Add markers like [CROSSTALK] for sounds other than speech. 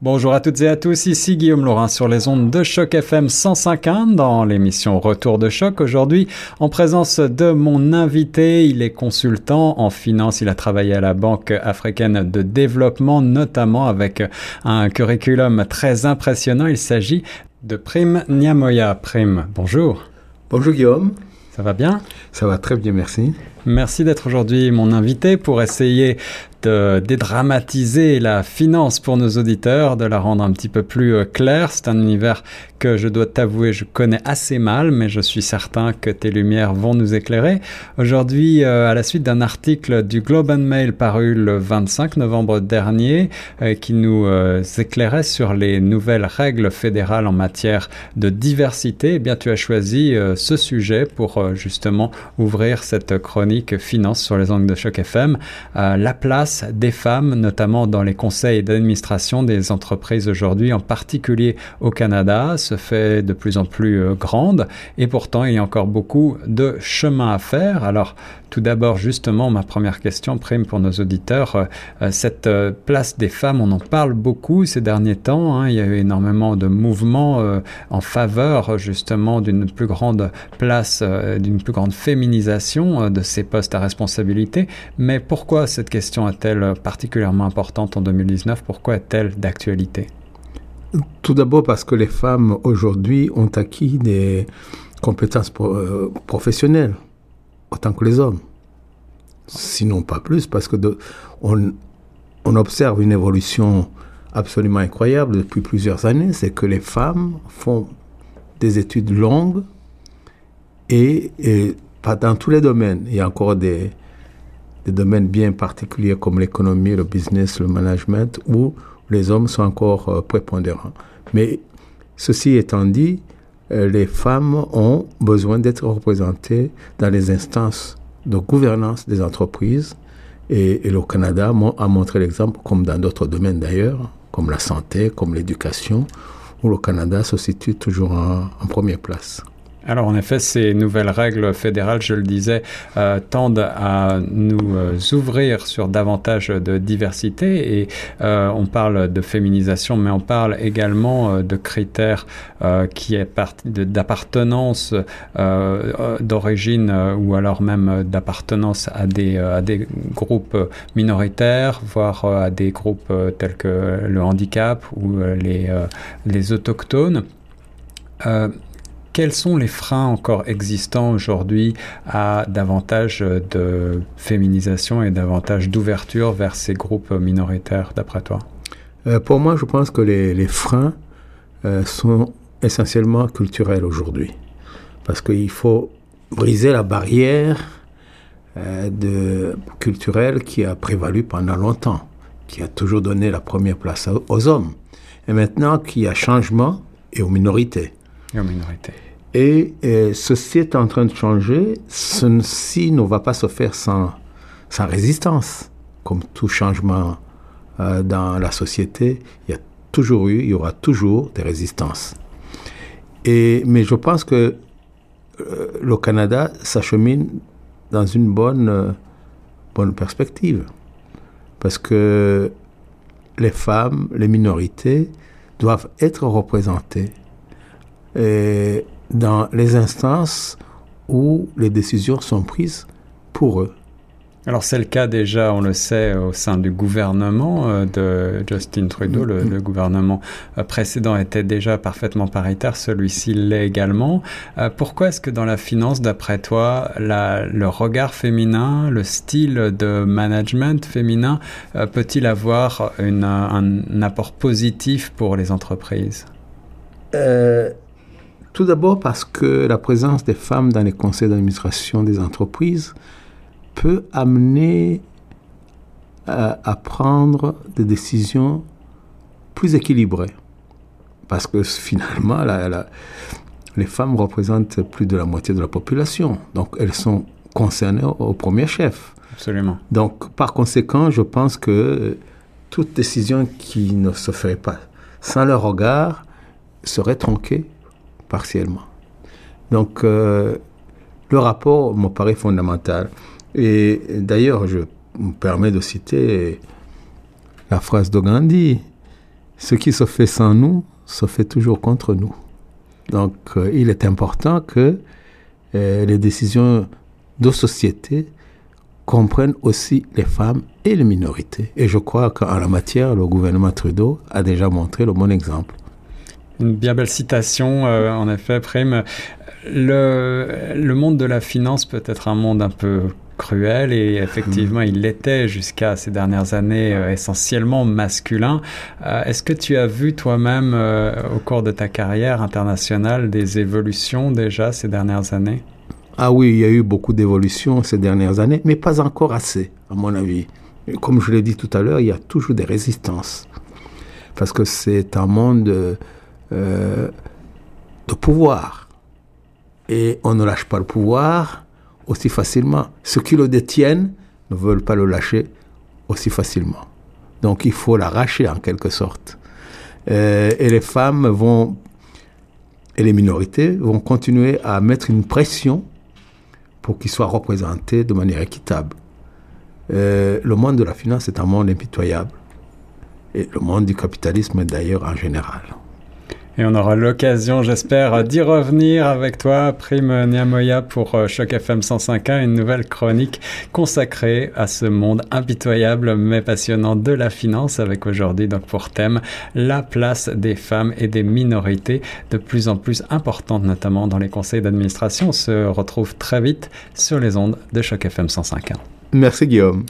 Bonjour à toutes et à tous, ici Guillaume Laurin sur les ondes de Choc FM 105.1 dans l'émission Retour de Choc. Aujourd'hui, en présence de mon invité, il est consultant en finance, il a travaillé à la Banque africaine de développement, notamment avec un curriculum très impressionnant. Il s'agit de Prime Niamoya. Prime, bonjour. Bonjour Guillaume. Ça va bien? Ça va très bien, merci. Merci d'être aujourd'hui mon invité pour essayer de dédramatiser la finance pour nos auditeurs, de la rendre un petit peu plus euh, claire. C'est un univers que je dois t'avouer, je connais assez mal, mais je suis certain que tes lumières vont nous éclairer. Aujourd'hui, euh, à la suite d'un article du Globe and Mail paru le 25 novembre dernier, euh, qui nous éclairait sur les nouvelles règles fédérales en matière de diversité, eh bien, tu as choisi ce sujet pour justement ouvrir cette chronique finance sur les angles de choc FM. la place des femmes, notamment dans les conseils d'administration des entreprises aujourd'hui, en particulier au Canada, se fait de plus en plus euh, grande et pourtant il y a encore beaucoup de chemin à faire. Alors tout d'abord, justement, ma première question, prime pour nos auditeurs, euh, euh, cette place des femmes, on en parle beaucoup ces derniers temps. Hein. il y a eu énormément de mouvements en faveur justement d'une plus grande place, d'une plus grande féminisation de ces postes à responsabilité. Mais pourquoi cette question est-elle particulièrement importante en 2019 Pourquoi est-elle d'actualité? Tout d'abord parce que les femmes aujourd'hui ont acquis des compétences euh, professionnelles autant que les hommes. Sinon pas plus, parce que on, observe une évolution absolument incroyable depuis plusieurs années, c'est que les femmes font des études longues et, et pas dans tous les domaines. Il y a encore des, domaines bien particuliers comme l'économie, le business, le management, où les hommes sont encore euh, prépondérants. Mais ceci étant dit, euh, les femmes ont besoin d'être représentées dans les instances de gouvernance des entreprises. Et, le Canada a montré l'exemple, comme dans d'autres domaines d'ailleurs, comme la santé, comme l'éducation, où le Canada se situe toujours en première place. Alors en effet, ces nouvelles règles fédérales, je le disais, euh, tendent à nous euh, ouvrir sur davantage de diversité et euh, on parle de féminisation, mais on parle également de critères qui est d'appartenance d'origine ou alors même d'appartenance à des, groupes minoritaires, voire à des groupes tels que le handicap ou les autochtones quels sont les freins encore existants aujourd'hui à davantage de féminisation et davantage d'ouverture vers ces groupes minoritaires, d'après toi? Euh, Pour moi, je pense que les, freins euh, sont essentiellement culturels aujourd'hui. Parce qu'il faut briser la barrière euh, de, culturelle qui a prévalu pendant longtemps, qui a toujours donné la première place aux hommes. Et maintenant qu'il y a changement et aux minorités. Et aux minorités. Et, ceci est en train de changer. Ceci ne va pas se faire sans, sans résistance. Comme tout changement euh, dans la société, il y a toujours eu, il y aura toujours des résistances. Et, mais je pense que euh, le Canada s'achemine dans une bonne, euh, bonne perspective. Parce que les femmes, les minorités doivent être représentées. Dans les instances où les décisions sont prises pour eux. Alors c'est le cas déjà, on le sait, au sein du gouvernement euh, de Justin Trudeau. Le, gouvernement euh, précédent était déjà parfaitement paritaire, celui-ci l'est également. Euh, pourquoi est-ce que dans la finance, d'après toi, le regard féminin, le style de management féminin peut-il avoir un, apport positif pour les entreprises? Tout d'abord parce que la présence des femmes dans les conseils d'administration des entreprises peut amener à, prendre des décisions plus équilibrées. Parce que [LAUGHS] finalement, les femmes représentent plus de la moitié de la population. Donc elles sont concernées au, premier chef. Absolument. Donc par conséquent, je pense que toute décision qui ne se ferait pas sans leur regard serait tronquée partiellement. Donc, euh, le rapport me paraît fondamental. Et d'ailleurs, je me permets de citer la phrase de Gandhi ce qui se fait sans nous se fait toujours contre nous. Donc, euh, il est important que euh, les décisions de société comprennent aussi les femmes et les minorités. Et je crois qu'en la matière, le gouvernement Trudeau a déjà montré le bon exemple. Une bien belle citation, euh, en effet, Prime. Le, monde de la finance peut être un monde un peu cruel et effectivement il l'était jusqu'à ces dernières années euh, essentiellement masculin. Euh, Est-ce que tu as vu toi-même au cours de ta carrière internationale des évolutions déjà ces dernières années? Ah oui, il y a eu beaucoup d'évolutions ces dernières années, mais pas encore assez, à mon avis. Comme je l'ai dit tout à l'heure, il y a toujours des résistances. Parce que c'est un monde euh, de pouvoir. Et on ne lâche pas le pouvoir aussi facilement. Ceux qui le détiennent ne veulent pas le lâcher aussi facilement. Donc il faut l'arracher en quelque sorte. Euh, et les femmes vont, et les minorités vont continuer à mettre une pression pour qu'ils soient représentés de manière équitable. Euh, le monde de la finance est un monde impitoyable. Et le monde du capitalisme d'ailleurs en général. Et on aura l'occasion, j'espère, d'y revenir avec toi, Prime Niamoya, pour euh, Choc FM 105.1, une nouvelle chronique consacrée à ce monde impitoyable mais passionnant de la finance, avec aujourd'hui donc pour thème la place des femmes et des minorités, de plus en plus importante, notamment dans les conseils d'administration. On se retrouve très vite sur les ondes de Choc FM 105.1. Merci Guillaume.